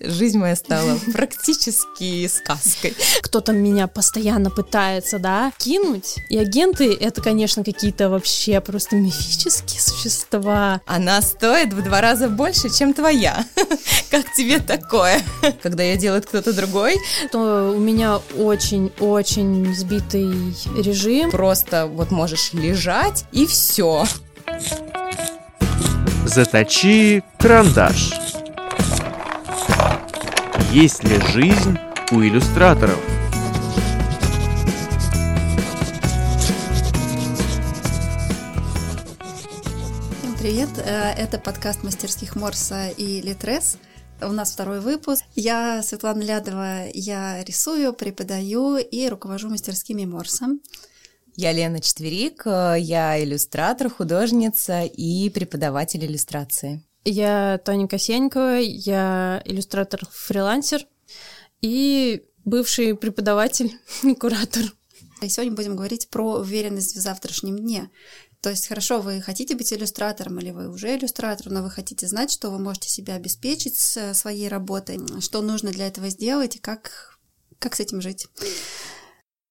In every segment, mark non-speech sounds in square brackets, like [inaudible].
жизнь моя стала практически сказкой. Кто-то меня постоянно пытается, да, кинуть. И агенты — это, конечно, какие-то вообще просто мифические существа. Она стоит в два раза больше, чем твоя. [laughs] Как тебе такое? Когда я делает кто-то другой? То у меня очень-очень сбитый режим. Просто вот можешь лежать и все. Заточи карандаш. Есть ли жизнь у иллюстраторов? Всем привет! Э, это подкаст мастерских Морса и Литрес. У нас второй выпуск. Я Светлана Лядова, я рисую, преподаю и руковожу мастерскими Морса. Я Лена Четверик, э, я иллюстратор, художница и преподаватель иллюстрации. Я Таня Косенькова, я иллюстратор-фрилансер и бывший преподаватель и куратор. И сегодня будем говорить про уверенность в завтрашнем дне. То есть, хорошо, вы хотите быть иллюстратором или вы уже иллюстратор, но вы хотите знать, что вы можете себя обеспечить своей работой, что нужно для этого сделать и как, как с этим жить.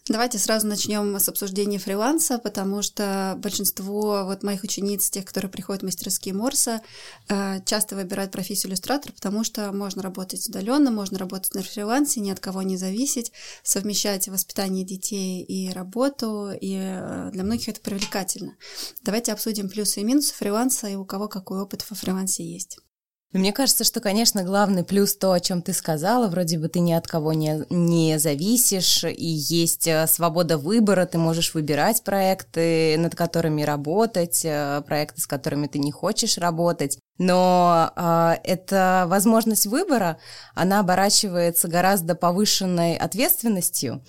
Давайте сразу начнем с обсуждения фриланса, потому что большинство вот моих учениц, тех, которые приходят в мастерские Морса, э, часто выбирают профессию иллюстратор, потому что можно работать удаленно, можно работать на фрилансе, ни от кого не зависеть, совмещать воспитание детей и работу, и э, для многих это привлекательно. Давайте обсудим плюсы и минусы фриланса и у кого какой опыт во фрилансе есть. Мне кажется, что, конечно, главный плюс то, о чем ты сказала, вроде бы ты ни от кого не, не зависишь, и есть э, свобода выбора, ты можешь выбирать проекты, над которыми работать, э, проекты, с которыми ты не хочешь работать. Но э, эта возможность выбора, она оборачивается гораздо повышенной ответственностью,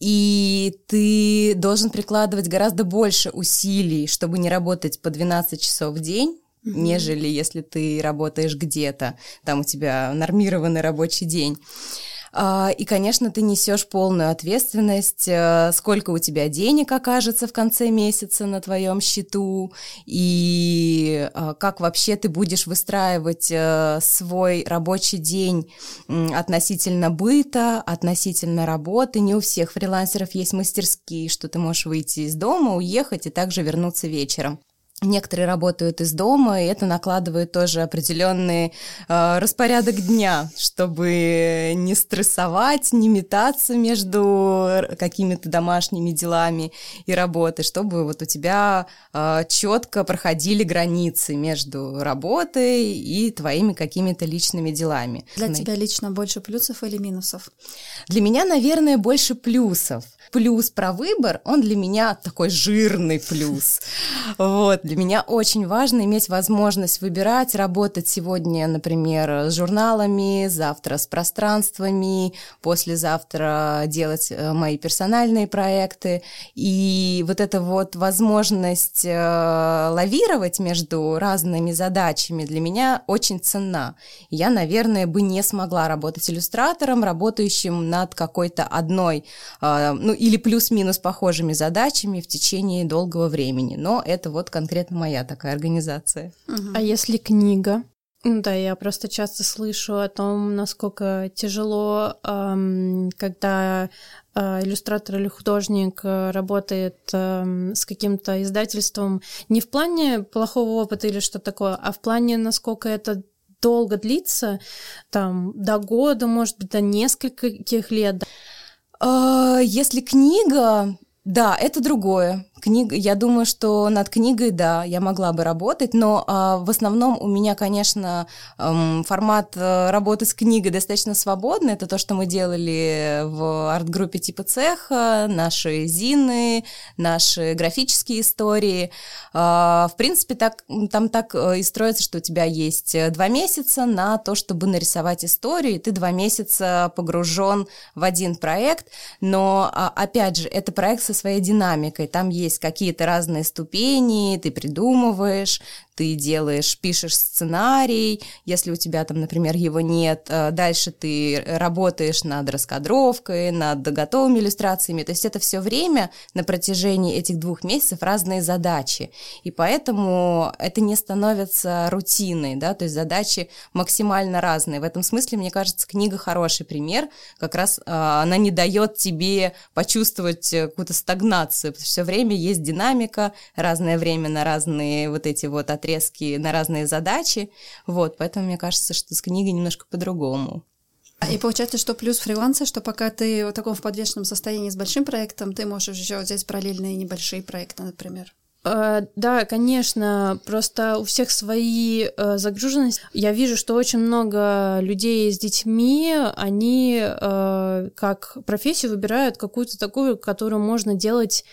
и ты должен прикладывать гораздо больше усилий, чтобы не работать по 12 часов в день, mm-hmm. нежели если ты работаешь где-то, там у тебя нормированный рабочий день. А, и, конечно, ты несешь полную ответственность, э, сколько у тебя денег окажется в конце месяца на твоем счету, и а, как вообще ты будешь выстраивать э, свой рабочий день относительно быта, относительно работы. Не у всех фрилансеров есть мастерские, что ты можешь выйти из дома, уехать и также вернуться вечером. Некоторые работают из дома, и это накладывает тоже определенный э, распорядок дня, чтобы не стрессовать, не метаться между какими-то домашними делами и работой, чтобы вот у тебя э, четко проходили границы между работой и твоими какими-то личными делами. Для тебя лично больше плюсов или минусов? Для меня, наверное, больше плюсов плюс про выбор, он для меня такой жирный плюс. Вот, для меня очень важно иметь возможность выбирать, работать сегодня, например, с журналами, завтра с пространствами, послезавтра делать э, мои персональные проекты. И вот эта вот возможность э, лавировать между разными задачами для меня очень ценна. Я, наверное, бы не смогла работать иллюстратором, работающим над какой-то одной, э, ну, или плюс-минус похожими задачами в течение долгого времени. Но это вот конкретно моя такая организация. Угу. А если книга? Да, я просто часто слышу о том, насколько тяжело, эм, когда э, иллюстратор или художник э, работает э, с каким-то издательством не в плане плохого опыта или что такое, а в плане, насколько это долго длится, там, до года, может быть, до нескольких лет. А, если книга, да, это другое книга, я думаю, что над книгой, да, я могла бы работать, но а, в основном у меня, конечно, эм, формат э, работы с книгой достаточно свободный. Это то, что мы делали в арт-группе типа цеха, наши зины, наши графические истории. А, в принципе, так, там так э, и строится, что у тебя есть два месяца на то, чтобы нарисовать историю, и ты два месяца погружен в один проект, но, а, опять же, это проект со своей динамикой, там есть есть какие-то разные ступени, ты придумываешь, ты делаешь, пишешь сценарий, если у тебя там, например, его нет, э, дальше ты работаешь над раскадровкой, над готовыми иллюстрациями, то есть это все время на протяжении этих двух месяцев разные задачи, и поэтому это не становится рутиной, да, то есть задачи максимально разные. В этом смысле, мне кажется, книга хороший пример, как раз э, она не дает тебе почувствовать какую-то стагнацию, все время есть динамика, разное время на разные вот эти вот отрезки, на разные задачи, вот, поэтому мне кажется, что с книгой немножко по-другому. И получается, что плюс фриланса, что пока ты в таком в подвешенном состоянии с большим проектом, ты можешь еще взять параллельные небольшие проекты, например. Uh, да, конечно, просто у всех свои uh, загруженности. Я вижу, что очень много людей с детьми, они uh, как профессию выбирают какую-то такую, которую можно делать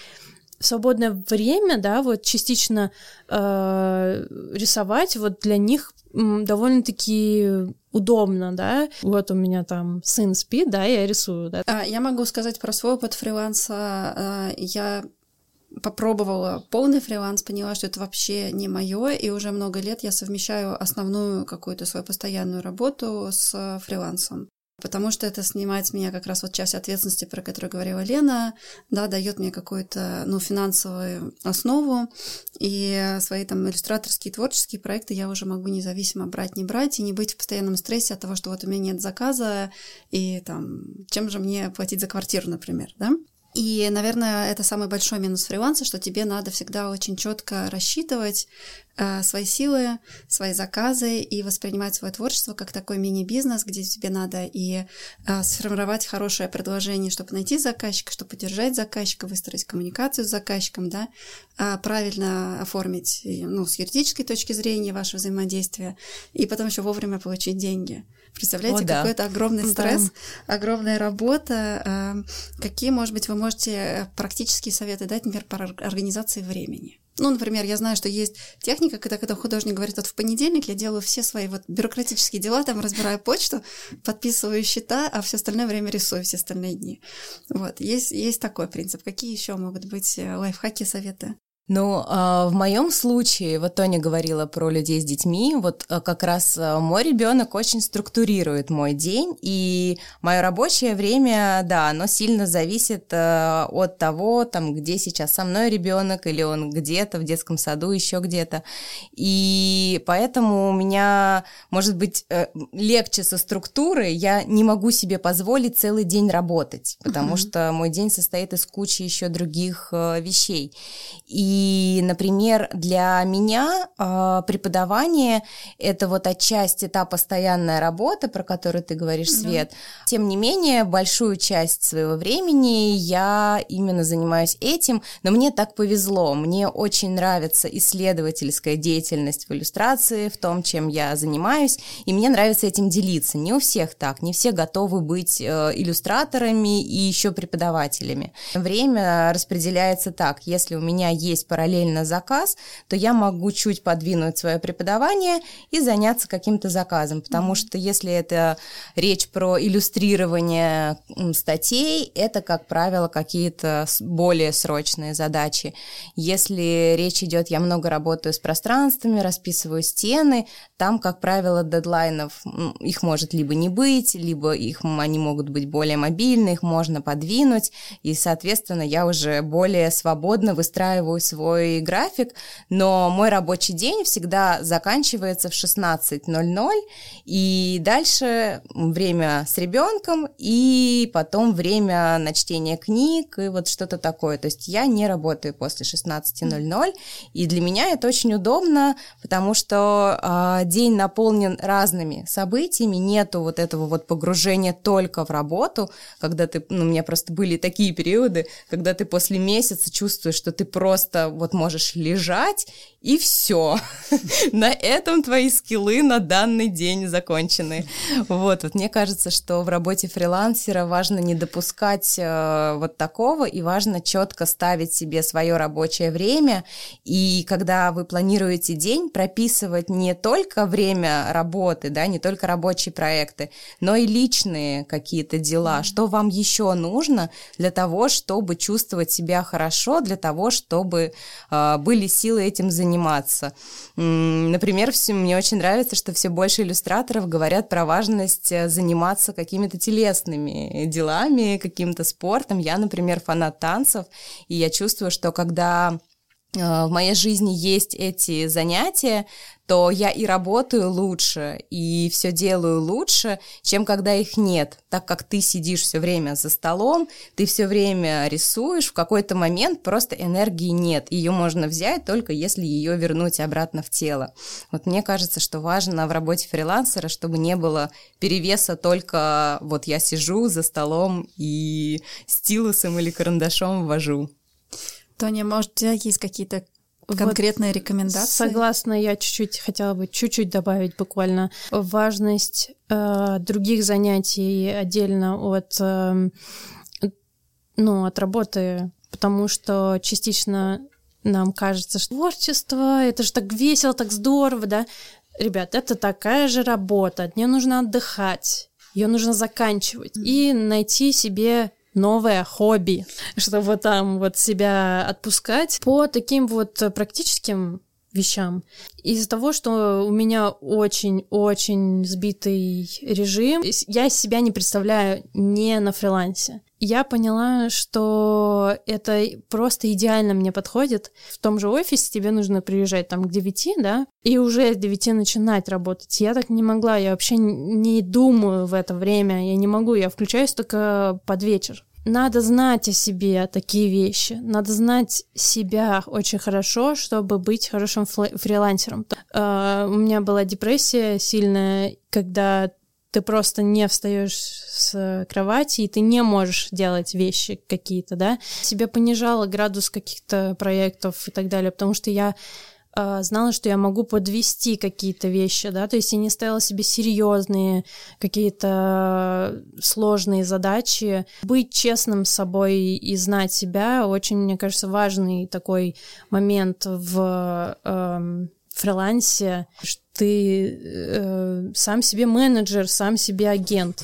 в свободное время, да, вот частично рисовать, вот для них довольно-таки удобно, да. Вот у меня там сын спит, да, я рисую, да. А, я могу сказать про свой опыт фриланса. Я попробовала полный фриланс, поняла, что это вообще не мое, и уже много лет я совмещаю основную какую-то свою постоянную работу с фрилансом. Потому что это снимает с меня как раз вот часть ответственности, про которую говорила Лена, да, дает мне какую-то, ну, финансовую основу, и свои там иллюстраторские, творческие проекты я уже могу независимо брать, не брать, и не быть в постоянном стрессе от того, что вот у меня нет заказа, и там, чем же мне платить за квартиру, например, да? И, наверное, это самый большой минус фриланса, что тебе надо всегда очень четко рассчитывать свои силы, свои заказы и воспринимать свое творчество как такой мини-бизнес, где тебе надо и э, сформировать хорошее предложение, чтобы найти заказчика, чтобы поддержать заказчика, выстроить коммуникацию с заказчиком, да, э, правильно оформить, ну, с юридической точки зрения ваше взаимодействие, и потом еще вовремя получить деньги. Представляете, О, да. какой-то огромный стресс, да. огромная работа. Э, какие, может быть, вы можете э, практические советы дать, например, по организации времени? Ну, например, я знаю, что есть техника, когда, когда художник говорит, вот в понедельник я делаю все свои вот бюрократические дела, там разбираю почту, подписываю счета, а все остальное время рисую все остальные дни. Вот, есть, есть такой принцип. Какие еще могут быть э, лайфхаки, советы? Ну, а, в моем случае, вот Тоня говорила про людей с детьми, вот а, как раз а, мой ребенок очень структурирует мой день, и мое рабочее время, да, оно сильно зависит от того, там, где сейчас со мной ребенок, или он где-то в детском саду, еще где-то. И поэтому у меня, может быть, э, легче со структурой, я не могу себе позволить целый день работать, потому mm-hmm. что мой день состоит из кучи еще других вещей. И и, например, для меня э, преподавание это вот отчасти та постоянная работа, про которую ты говоришь, Свет. Да. Тем не менее, большую часть своего времени я именно занимаюсь этим, но мне так повезло. Мне очень нравится исследовательская деятельность в иллюстрации, в том, чем я занимаюсь, и мне нравится этим делиться. Не у всех так, не все готовы быть э, иллюстраторами и еще преподавателями. Время распределяется так, если у меня есть параллельно заказ, то я могу чуть подвинуть свое преподавание и заняться каким-то заказом, потому что если это речь про иллюстрирование статей, это, как правило, какие-то более срочные задачи. Если речь идет, я много работаю с пространствами, расписываю стены, там, как правило, дедлайнов, их может либо не быть, либо их, они могут быть более мобильны, их можно подвинуть, и, соответственно, я уже более свободно выстраиваю свой свой график, но мой рабочий день всегда заканчивается в 16.00, и дальше время с ребенком, и потом время на чтение книг, и вот что-то такое. То есть я не работаю после 16.00, и для меня это очень удобно, потому что э, день наполнен разными событиями, нету вот этого вот погружения только в работу, когда ты, ну, у меня просто были такие периоды, когда ты после месяца чувствуешь, что ты просто вот можешь лежать, и все. на этом твои скиллы на данный день закончены. Вот, вот мне кажется, что в работе фрилансера важно не допускать э, вот такого, и важно четко ставить себе свое рабочее время, и когда вы планируете день, прописывать не только время работы, да, не только рабочие проекты, но и личные какие-то дела, что вам еще нужно для того, чтобы чувствовать себя хорошо, для того, чтобы э, были силы этим заниматься. Например, все, мне очень нравится, что все больше иллюстраторов говорят про важность э, заниматься какими-то телесными делами, каким-то спортом. Я, например, фанат танцев, и я чувствую, что когда в моей жизни есть эти занятия, то я и работаю лучше, и все делаю лучше, чем когда их нет. Так как ты сидишь все время за столом, ты все время рисуешь, в какой-то момент просто энергии нет. Ее можно взять только если ее вернуть обратно в тело. Вот мне кажется, что важно в работе фрилансера, чтобы не было перевеса только вот я сижу за столом и стилусом или карандашом ввожу. Тоня, может, у тебя есть какие-то конкретные вот рекомендации? Согласна, я чуть-чуть хотела бы чуть-чуть добавить буквально важность э, других занятий отдельно от, э, ну, от работы, потому что частично нам кажется, что творчество, это же так весело, так здорово, да? Ребят, это такая же работа, от нее нужно отдыхать, ее нужно заканчивать mm-hmm. и найти себе новое хобби, чтобы там вот себя отпускать по таким вот практическим вещам. Из-за того, что у меня очень-очень сбитый режим, я себя не представляю не на фрилансе. Я поняла, что это просто идеально мне подходит. В том же офисе тебе нужно приезжать там к 9, да, и уже с 9 начинать работать. Я так не могла, я вообще не думаю в это время, я не могу, я включаюсь только под вечер. Надо знать о себе такие вещи. Надо знать себя очень хорошо, чтобы быть хорошим фрилансером. Uh, у меня была депрессия сильная, когда ты просто не встаешь с кровати, и ты не можешь делать вещи какие-то, да. Себе понижала градус каких-то проектов и так далее, потому что я а, знала, что я могу подвести какие-то вещи, да, то есть я не ставила себе серьезные какие-то сложные задачи. Быть честным с собой и знать себя очень, мне кажется, важный такой момент в э, фрилансе, что ты э, сам себе менеджер, сам себе агент.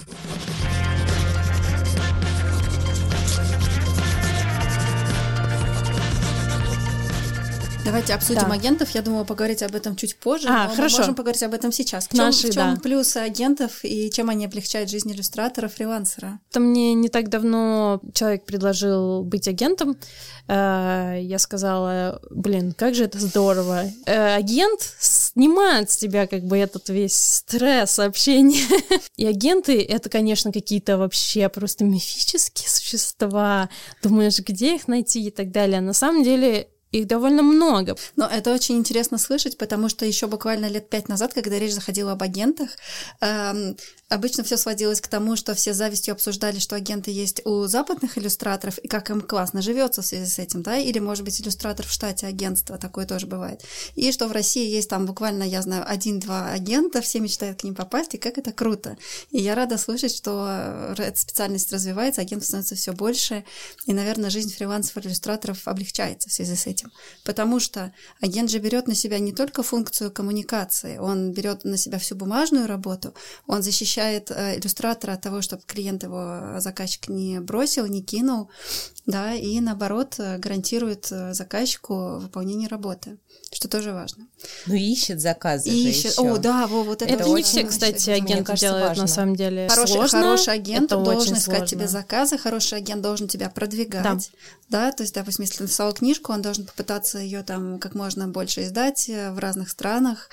Давайте обсудим да. агентов. Я думала поговорить об этом чуть позже, а, но хорошо. мы можем поговорить об этом сейчас. В чем, Наши, в чем да. плюсы агентов и чем они облегчают жизнь иллюстратора, фрилансера? Это мне не так давно человек предложил быть агентом. Э, я сказала, блин, как же это здорово. Э, агент снимает с тебя как бы этот весь стресс общения. [laughs] И агенты — это, конечно, какие-то вообще просто мифические существа. Думаешь, где их найти и так далее. На самом деле их довольно много. Но это очень интересно слышать, потому что еще буквально лет пять назад, когда речь заходила об агентах, эм, Обычно все сводилось к тому, что все завистью обсуждали, что агенты есть у западных иллюстраторов и как им классно живется в связи с этим, да, или, может быть, иллюстратор в штате агентства, такое тоже бывает. И что в России есть там буквально, я знаю, один-два агента, все мечтают к ним попасть, и как это круто. И я рада слышать, что эта специальность развивается, агентов становится все больше, и, наверное, жизнь фрилансеров иллюстраторов облегчается в связи с этим. Потому что агент же берет на себя не только функцию коммуникации, он берет на себя всю бумажную работу, он защищает э, иллюстратора от того, чтобы клиент его, заказчик не бросил, не кинул, да, и наоборот э, гарантирует э, заказчику выполнение работы, что тоже важно. Ну, ищет заказы и ищет. Еще. О, да, во, вот это, это не все, кстати, агенты делают важно. на самом деле. Хороший, сложно. хороший агент это должен искать сложно. тебе заказы, хороший агент должен тебя продвигать. Да. да, то есть, допустим, если ты написал книжку, он должен попытаться ее там как можно больше издать в разных странах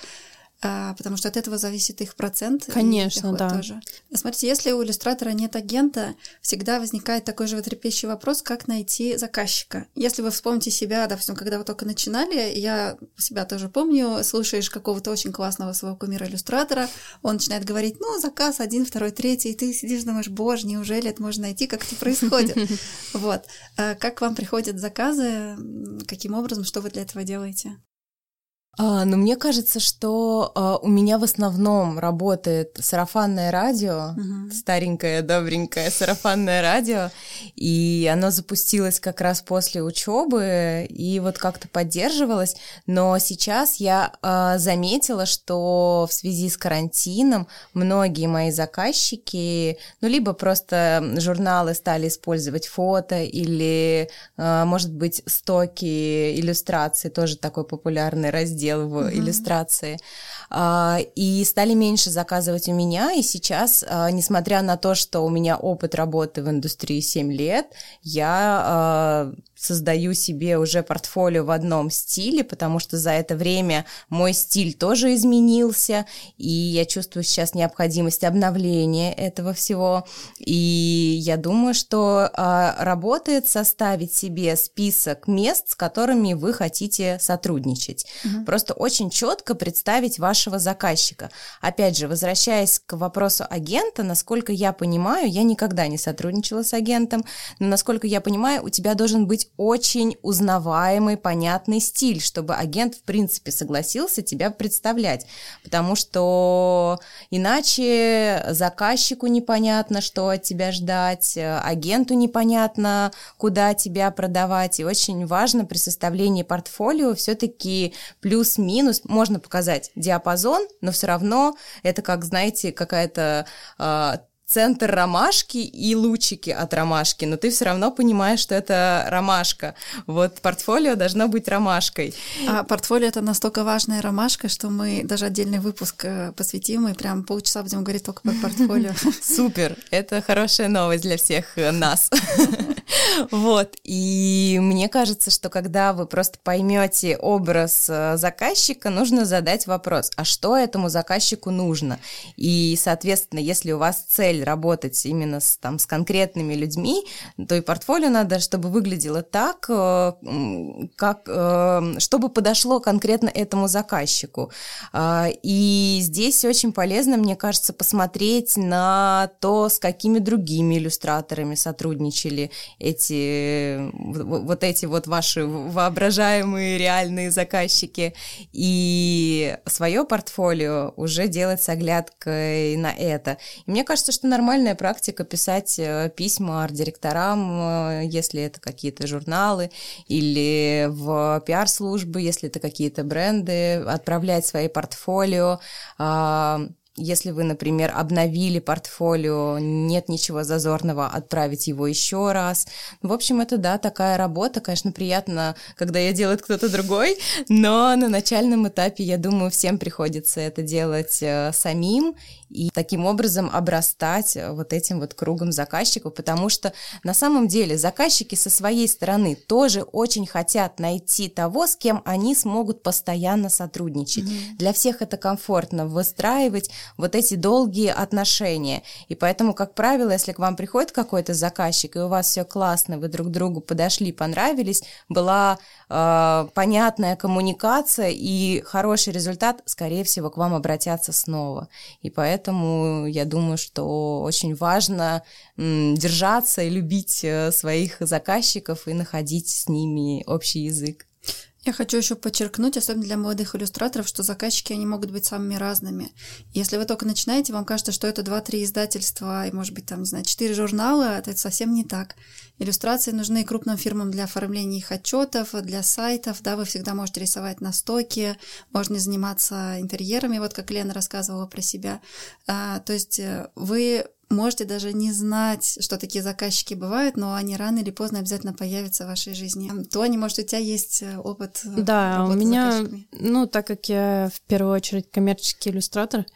потому что от этого зависит их процент. Конечно, да. Тоже. Смотрите, если у иллюстратора нет агента, всегда возникает такой же трепещущий вопрос, как найти заказчика. Если вы вспомните себя, допустим, когда вы только начинали, я себя тоже помню, слушаешь какого-то очень классного своего кумира иллюстратора, он начинает говорить, ну, заказ один, второй, третий, и ты сидишь, думаешь, боже, неужели это можно найти, как это происходит? [laughs] Вот. А как вам приходят заказы, каким образом, что вы для этого делаете? А, ну, мне кажется, что а, у меня в основном работает сарафанное радио, угу. старенькое, добренькое сарафанное радио, и оно запустилось как раз после учебы и вот как-то поддерживалось. Но сейчас я а, заметила, что в связи с карантином многие мои заказчики, ну, либо просто журналы стали использовать фото, или, а, может быть, стоки иллюстрации, тоже такой популярный раздел раздел в mm-hmm. иллюстрации. А, и стали меньше заказывать у меня, и сейчас, а, несмотря на то, что у меня опыт работы в индустрии 7 лет, я а, создаю себе уже портфолио в одном стиле, потому что за это время мой стиль тоже изменился, и я чувствую сейчас необходимость обновления этого всего. И я думаю, что а, работает составить себе список мест, с которыми вы хотите сотрудничать. Угу. Просто очень четко представить вашего заказчика. Опять же, возвращаясь к вопросу агента, насколько я понимаю, я никогда не сотрудничала с агентом, но насколько я понимаю, у тебя должен быть очень узнаваемый, понятный стиль, чтобы агент, в принципе, согласился тебя представлять. Потому что иначе заказчику непонятно, что от тебя ждать, агенту непонятно, куда тебя продавать. И очень важно при составлении портфолио все-таки плюс-минус, можно показать диапазон, но все равно это как, знаете, какая-то а, центр ромашки и лучики от ромашки, но ты все равно понимаешь, что это ромашка. Вот портфолио должно быть ромашкой. А портфолио это настолько важная ромашка, что мы даже отдельный выпуск э, посвятим и прям полчаса будем говорить только про портфолио. [laughs] Супер, это хорошая новость для всех э, нас. [laughs] [laughs] Вот, и мне кажется, что когда вы просто поймете образ э, заказчика, нужно задать вопрос, а что этому заказчику нужно? И, соответственно, если у вас цель работать именно с, там, с конкретными людьми, то и портфолио надо, чтобы выглядело так, э, как, э, чтобы подошло конкретно этому заказчику. А, и здесь очень полезно, мне кажется, посмотреть на то, с какими другими иллюстраторами сотрудничали эти, вот эти вот ваши воображаемые реальные заказчики, и свое портфолио уже делать с оглядкой на это. И мне кажется, что нормальная практика писать э, письма арт-директорам, э, если это какие-то журналы, или в пиар-службы, если это какие-то бренды, отправлять свои портфолио, а, если вы, например, обновили портфолио, нет ничего зазорного отправить его еще раз. В общем, это, да, такая работа. Конечно, приятно, когда ее делает кто-то другой, но на начальном этапе, я думаю, всем приходится это делать э, самим и таким образом обрастать вот этим вот кругом заказчиков, потому что на самом деле заказчики со своей стороны тоже очень хотят найти того, с кем они смогут постоянно сотрудничать. Mm-hmm. Для всех это комфортно выстраивать вот эти долгие отношения. И поэтому, как правило, если к вам приходит какой-то заказчик, и у вас все классно, вы друг другу подошли, понравились, была э, понятная коммуникация и хороший результат, скорее всего, к вам обратятся снова. И поэтому я думаю, что очень важно м, держаться и любить э, своих заказчиков и находить с ними общий язык. Я хочу еще подчеркнуть, особенно для молодых иллюстраторов, что заказчики, они могут быть самыми разными. Если вы только начинаете, вам кажется, что это 2-3 издательства и, может быть, там, не знаю, 4 журнала, это совсем не так. Иллюстрации нужны крупным фирмам для оформления их отчетов, для сайтов, да, вы всегда можете рисовать на стоке, можно заниматься интерьерами, вот как Лена рассказывала про себя. А, то есть э, вы можете даже не знать, что такие заказчики бывают, но они рано или поздно обязательно появятся в вашей жизни. Тони, может, у тебя есть э, опыт э, Да, у меня, ну, так как я в первую очередь коммерческий иллюстратор,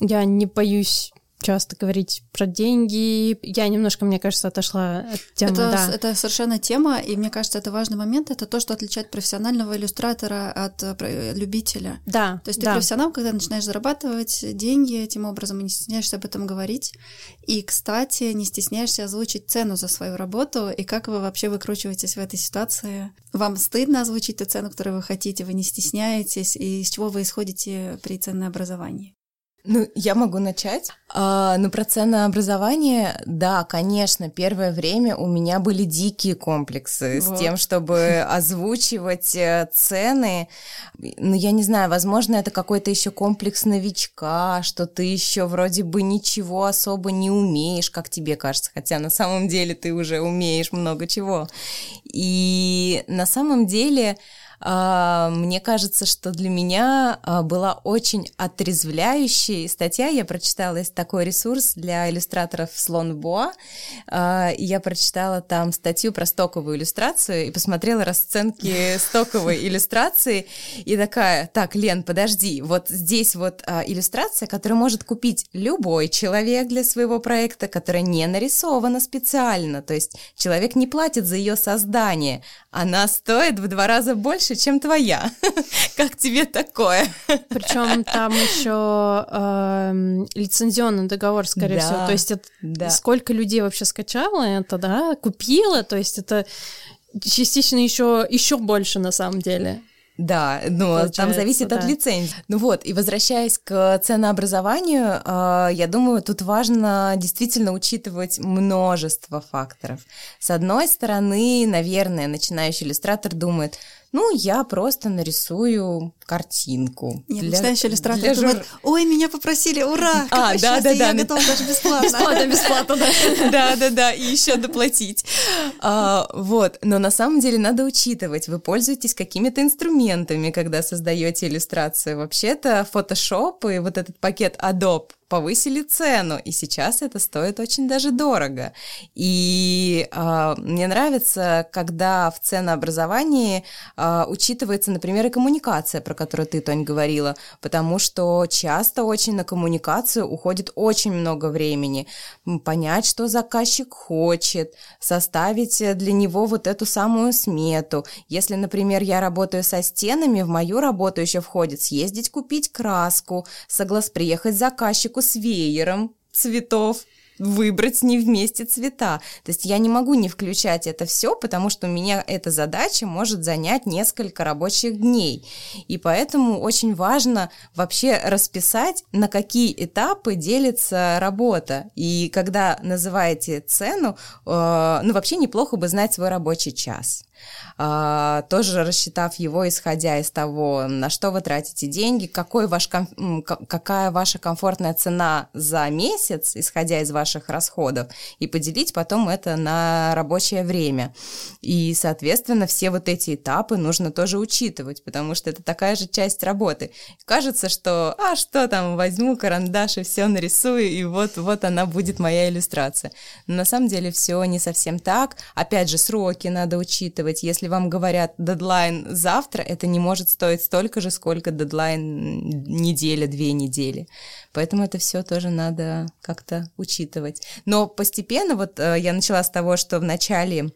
я не боюсь часто говорить про деньги. Я немножко, мне кажется, отошла от темы. Это, да. это совершенно тема, и мне кажется, это важный момент. Это то, что отличает профессионального иллюстратора от э, любителя. Да. То есть ты да. профессионал, когда начинаешь зарабатывать деньги этим образом, и не стесняешься об этом говорить. И, кстати, не стесняешься озвучить цену за свою работу, и как вы вообще выкручиваетесь в этой ситуации. Вам стыдно озвучить ту цену, которую вы хотите, вы не стесняетесь, и из чего вы исходите при ценообразовании? Ну, я могу начать. А, ну, про ценообразование, да, конечно, первое время у меня были дикие комплексы вот. с тем, чтобы [laughs] озвучивать э, цены. Ну, я не знаю, возможно, это какой-то еще комплекс новичка, что ты еще вроде бы ничего особо не умеешь, как тебе кажется, хотя на самом деле ты уже умеешь много чего. И на самом деле мне кажется, что для меня а, была очень отрезвляющая статья. Я прочитала, такой ресурс для иллюстраторов Слон Боа. А, я прочитала там статью про стоковую иллюстрацию и посмотрела расценки стоковой иллюстрации. И такая, так, Лен, подожди, вот здесь вот иллюстрация, которую может купить любой человек для своего проекта, которая не нарисована специально. То есть человек не платит за ее создание. Она стоит в два раза больше, больше, чем твоя. [laughs] как тебе такое? Причем там еще э, лицензионный договор, скорее да, всего. То есть это, да. сколько людей вообще скачало это, да, купило, то есть это частично еще еще больше на самом деле. Да, но там зависит да. от лицензии. Ну вот, и возвращаясь к ценообразованию, а, я думаю, тут важно действительно учитывать множество факторов. С одной стороны, наверное, начинающий иллюстратор думает, ну, я просто нарисую картинку. Нет, для, начинающий иллюстратор для жур... думает, ой, меня попросили, ура! А, да, да, да. Я готова даже бесплатно. Бесплатно, [laughs] бесплатно, да. Да, да, да, [laughs] и еще доплатить. А, вот, но на самом деле надо учитывать, вы пользуетесь какими-то инструментами, когда создаете иллюстрацию. Вообще-то Photoshop и вот этот пакет Adobe повысили цену, и сейчас это стоит очень даже дорого. И э, мне нравится, когда в ценообразовании э, учитывается, например, и коммуникация, про которую ты, Тонь, говорила, потому что часто очень на коммуникацию уходит очень много времени. Понять, что заказчик хочет, составить для него вот эту самую смету. Если, например, я работаю со стенами, в мою работу еще входит съездить купить краску, соглас приехать заказчику с веером цветов, выбрать ним вместе цвета. То есть я не могу не включать это все, потому что у меня эта задача может занять несколько рабочих дней. И поэтому очень важно вообще расписать, на какие этапы делится работа. И когда называете цену, э, ну вообще неплохо бы знать свой рабочий час. А, тоже рассчитав его, исходя из того, на что вы тратите деньги, какой ваш, какая ваша комфортная цена за месяц, исходя из ваших расходов, и поделить потом это на рабочее время. И, соответственно, все вот эти этапы нужно тоже учитывать, потому что это такая же часть работы. Кажется, что, а что там, возьму карандаш и все нарисую, и вот, вот она будет моя иллюстрация. Но на самом деле все не совсем так. Опять же, сроки надо учитывать, если вам говорят дедлайн завтра, это не может стоить столько же, сколько дедлайн неделя, две недели. Поэтому это все тоже надо как-то учитывать. Но постепенно, вот э, я начала с того, что в начале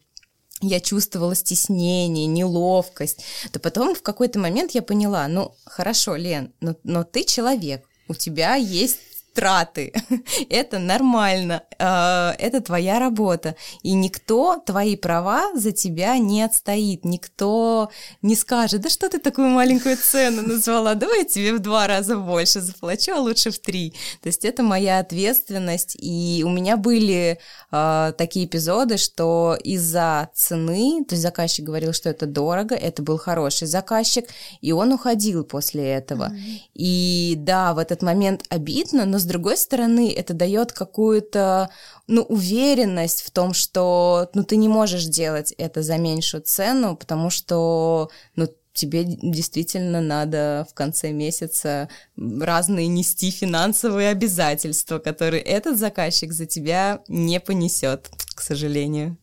я чувствовала стеснение, неловкость, то потом в какой-то момент я поняла, ну, хорошо, Лен, но, но ты человек, у тебя есть траты. [laughs] это нормально, а, это твоя работа. И никто твои права за тебя не отстоит, никто не скажет, да что ты такую маленькую цену назвала, давай я тебе в два раза больше заплачу, а лучше в три. То есть это моя ответственность, и у меня были э, такие эпизоды, что из-за цены, то есть заказчик говорил, что это дорого, это был хороший заказчик, и он уходил после этого. Mm-hmm. И да, в этот момент обидно, но с другой стороны, это дает какую-то ну, уверенность в том, что ну, ты не можешь делать это за меньшую цену, потому что ну, тебе действительно надо в конце месяца разные нести финансовые обязательства, которые этот заказчик за тебя не понесет, к сожалению.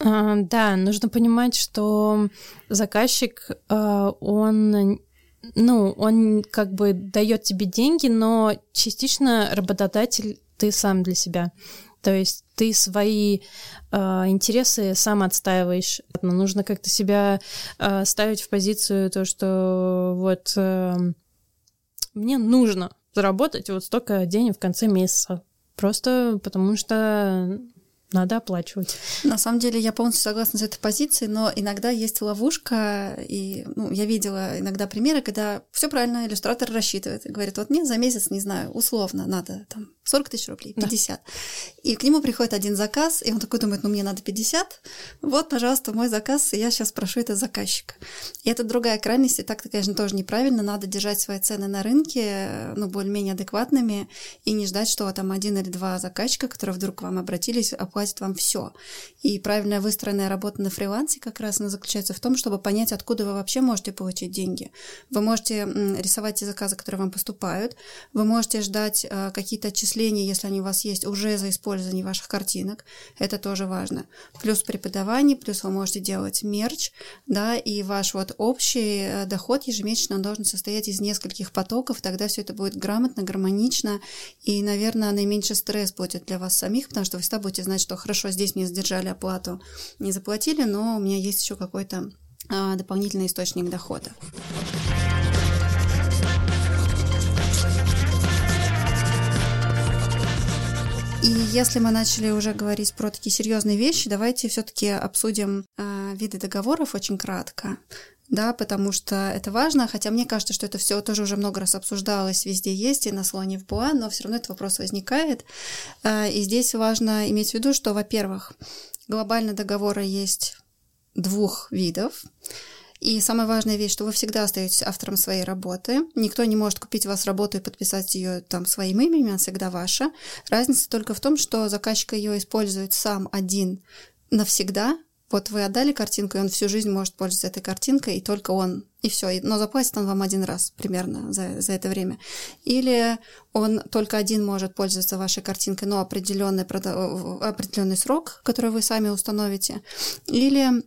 А, да, нужно понимать, что заказчик, а, он ну, он как бы дает тебе деньги, но частично работодатель ты сам для себя. То есть ты свои э, интересы сам отстаиваешь. Нужно как-то себя э, ставить в позицию то, что вот э, мне нужно заработать вот столько денег в конце месяца. Просто потому что надо оплачивать. На самом деле я полностью согласна с этой позицией, но иногда есть ловушка, и ну, я видела иногда примеры, когда все правильно иллюстратор рассчитывает, и говорит, вот мне за месяц, не знаю, условно надо там 40 тысяч рублей, 50. Да. И к нему приходит один заказ, и он такой думает, ну мне надо 50, вот, пожалуйста, мой заказ, и я сейчас прошу это заказчика. И это другая крайность, и так-то, конечно, тоже неправильно, надо держать свои цены на рынке, ну, более-менее адекватными, и не ждать, что там один или два заказчика, которые вдруг к вам обратились, оплатят вам все. И правильная выстроенная работа на фрилансе как раз она заключается в том, чтобы понять, откуда вы вообще можете получить деньги. Вы можете рисовать те заказы, которые вам поступают, вы можете ждать э, какие-то отчисления, если они у вас есть, уже за использование ваших картинок. Это тоже важно. Плюс преподавание, плюс вы можете делать мерч, да, и ваш вот общий э, доход ежемесячно должен состоять из нескольких потоков, тогда все это будет грамотно, гармонично, и, наверное, наименьший стресс будет для вас самих, потому что вы всегда будете знать, что хорошо, здесь мне задержали оплату, не заплатили, но у меня есть еще какой-то а, дополнительный источник дохода. И если мы начали уже говорить про такие серьезные вещи, давайте все-таки обсудим э, виды договоров очень кратко. Да, потому что это важно, хотя мне кажется, что это все тоже уже много раз обсуждалось, везде есть, и на слоне в Буа, но все равно этот вопрос возникает. И здесь важно иметь в виду, что, во-первых, глобальные договоры есть двух видов. И самая важная вещь, что вы всегда остаетесь автором своей работы. Никто не может купить у вас работу и подписать ее там своим именем, она всегда ваша. Разница только в том, что заказчик ее использует сам один навсегда. Вот вы отдали картинку, и он всю жизнь может пользоваться этой картинкой, и только он, и все. Но заплатит он вам один раз примерно за, за это время. Или он только один может пользоваться вашей картинкой, но определенный, определенный срок, который вы сами установите. Или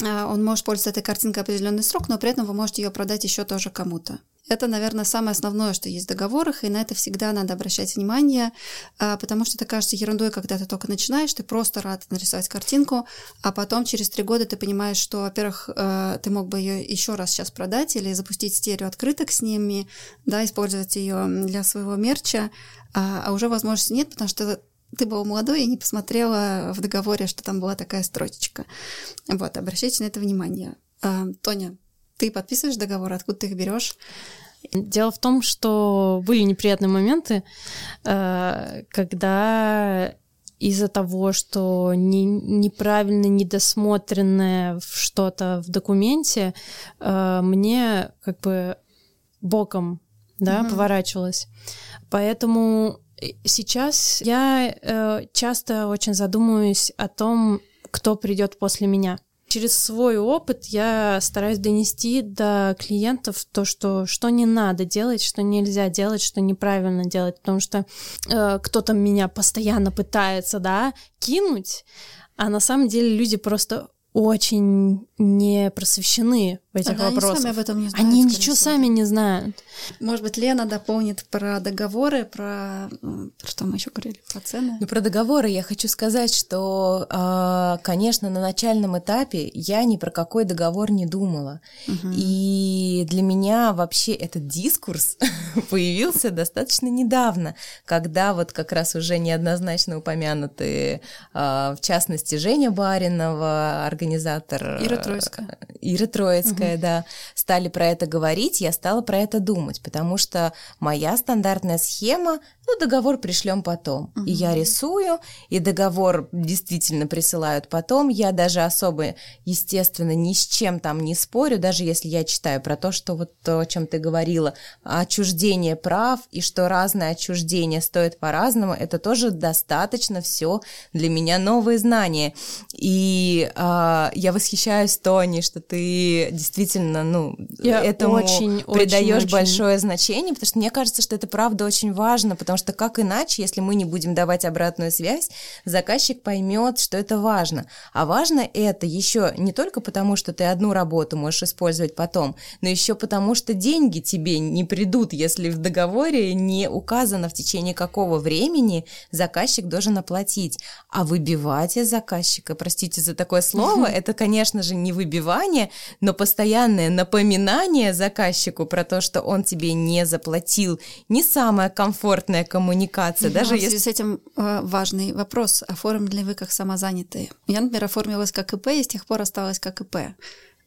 он может пользоваться этой картинкой определенный срок, но при этом вы можете ее продать еще тоже кому-то. Это, наверное, самое основное, что есть в договорах, и на это всегда надо обращать внимание, а, потому что это кажется ерундой, когда ты только начинаешь, ты просто рад нарисовать картинку, а потом через три года ты понимаешь, что, во-первых, а, ты мог бы ее еще раз сейчас продать или запустить стерео открыток с ними, да, использовать ее для своего мерча, а уже возможности нет, потому что ты была молодой и не посмотрела в договоре, что там была такая строчечка. Вот, обращайте на это внимание. А, Тоня, ты подписываешь договор, откуда ты их берешь? Дело в том, что были неприятные моменты, э, когда из-за того, что не, неправильно недосмотренное что-то в документе, э, мне как бы боком да, угу. поворачивалось. Поэтому сейчас я э, часто очень задумываюсь о том, кто придет после меня. Через свой опыт я стараюсь донести до клиентов то, что, что не надо делать, что нельзя делать, что неправильно делать, потому что э, кто-то меня постоянно пытается, да, кинуть, а на самом деле люди просто очень не просвещены в этих ага, вопросах. Они сами об этом не знают. Они ничего всего. сами не знают. Может быть, Лена дополнит про договоры, про, про что мы еще говорили, про цены. Ну, про договоры я хочу сказать, что, а, конечно, на начальном этапе я ни про какой договор не думала. Угу. И для меня вообще этот дискурс [laughs] появился достаточно недавно, когда вот как раз уже неоднозначно упомянутые, а, в частности, Женя Баринова, организатор... Ира Троицкая. Ира Троицкая, угу. да, стали про это говорить, я стала про это думать, потому что моя стандартная схема, ну, договор пришлем потом. Угу. И я рисую, и договор действительно присылают потом. Я даже особо, естественно, ни с чем там не спорю, даже если я читаю про то, что вот то, о чем ты говорила, отчуждение прав, и что разное отчуждение стоит по-разному, это тоже достаточно все для меня новые знания. И э, я восхищаюсь, Тони, что ты действительно, ну, я этому очень, придаешь очень, большое значение, потому что мне кажется, что это правда очень важно, потому что как иначе, если мы не будем давать обратную связь, заказчик поймет, что это важно. А важно это еще не только потому, что ты одну работу можешь использовать потом, но еще потому, что деньги тебе не придут, если в договоре не указано в течение какого времени заказчик должен оплатить. А выбивать из заказчика, простите за такое слово, это, конечно же, не выбивание, но постоянное напоминание заказчику про то, что он тебе не заплатил, не самая комфортная коммуникация. Да, даже в связи если... с этим э, важный вопрос. Оформили ли вы как самозанятые? Я, например, оформилась как ИП и с тех пор осталась как ИП.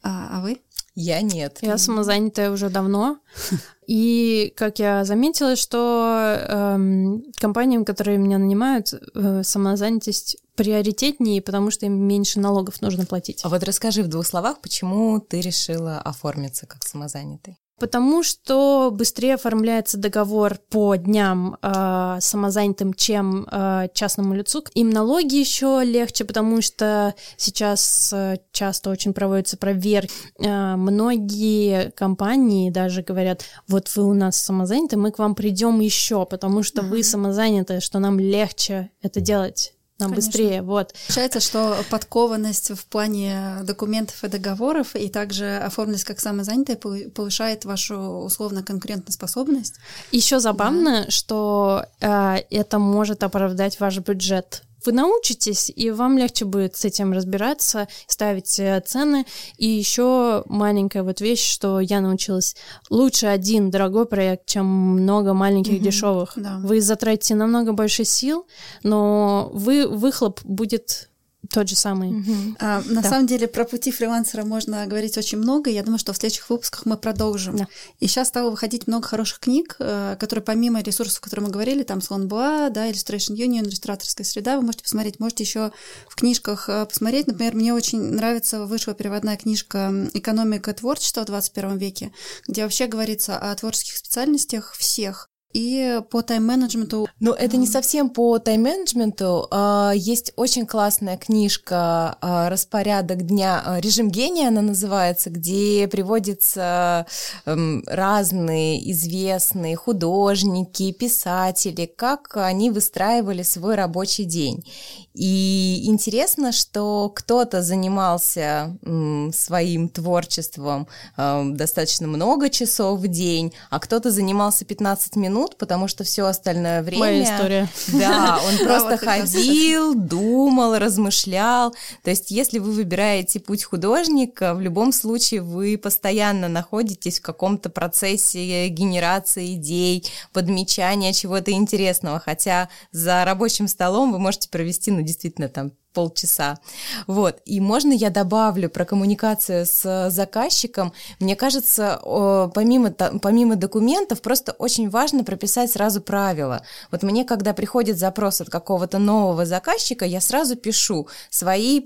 А, а вы? Я нет. Я самозанятая уже давно. [laughs] И как я заметила, что эм, компаниям, которые меня нанимают, э, самозанятость приоритетнее, потому что им меньше налогов нужно платить. А вот расскажи в двух словах, почему ты решила оформиться как самозанятый? Потому что быстрее оформляется договор по дням э, самозанятым, чем э, частному лицу. Им налоги еще легче, потому что сейчас э, часто очень проводятся проверки. Э, многие компании даже говорят, вот вы у нас самозаняты, мы к вам придем еще, потому что вы самозаняты, что нам легче это делать нам Конечно. быстрее, вот. Получается, что подкованность в плане документов и договоров и также оформленность как самозанятая пов- повышает вашу условно конкурентоспособность. Еще забавно, что э, это может оправдать ваш бюджет. Вы научитесь, и вам легче будет с этим разбираться, ставить э, цены. И еще маленькая вот вещь, что я научилась. Лучше один дорогой проект, чем много маленьких Мгм, дешевых. да. Вы затратите намного больше сил, но вы выхлоп будет тот же самый. А, на Да. самом деле про пути фрилансера можно говорить очень много. Я думаю, что в следующих выпусках мы продолжим. Да. И сейчас стало выходить много хороших книг, э, которые помимо ресурсов, о которых мы говорили, там Слон Буа, да, Illustration Union, иллюстраторская среда, вы можете посмотреть. Можете еще в книжках э, посмотреть. Например, мне очень нравится, вышла переводная книжка «Экономика творчества в 21 веке», где вообще говорится о творческих специальностях всех. И по тайм-менеджменту Ну, это не совсем по тайм-менеджменту. А, Есть очень классная книжка а, «Распорядок дня», а, «Режим гения» она называется, где приводятся эм, разные известные художники, писатели, как они выстраивали свой рабочий день. И интересно, что кто-то занимался своим творчеством эм, достаточно много часов в день, а кто-то занимался 15 минут, потому что все остальное время... Моя история. [laughs] Да, он просто ходил, думал, размышлял. То есть, если вы выбираете путь художника, в любом случае вы постоянно находитесь в каком-то процессе генерации идей, подмечания чего-то интересного. Хотя за рабочим столом вы можете провести, ну, действительно, там полчаса. Вот. И можно я добавлю про коммуникацию с заказчиком? Мне кажется, помимо, помимо документов, просто очень важно прописать сразу правила. Вот мне, когда приходит запрос от какого-то нового заказчика, я сразу пишу свои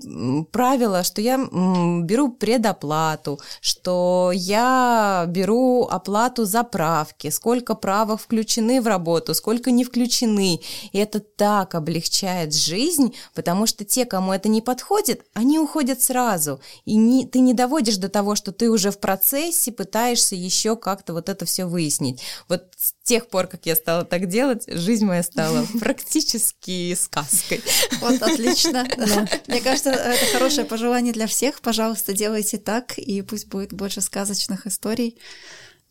правила, что я беру предоплату, что я беру оплату заправки, сколько правок включены в работу, сколько не включены. И это так облегчает жизнь, потому что те, кому это не подходит, они уходят сразу. И не, ты не доводишь до того, что ты уже в процессе пытаешься еще как-то вот это все выяснить. Вот с тех пор, как я стала так делать, жизнь моя стала [laughs] практически сказкой. Вот, отлично. [laughs] Мне кажется, это хорошее пожелание для всех. Пожалуйста, делайте так, и пусть будет больше сказочных историй.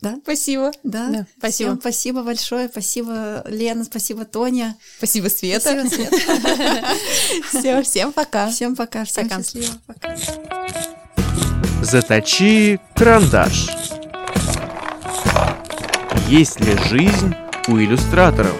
Да? Спасибо. Да. Да, спасибо. Всем спасибо большое. Спасибо, Лена, спасибо, Тоня. Спасибо, Света. Спасибо, Света. [laughs] Все, всем пока. Всем пока. Всем Пока. счастливо. Пока. Заточи карандаш. Есть ли жизнь у иллюстраторов?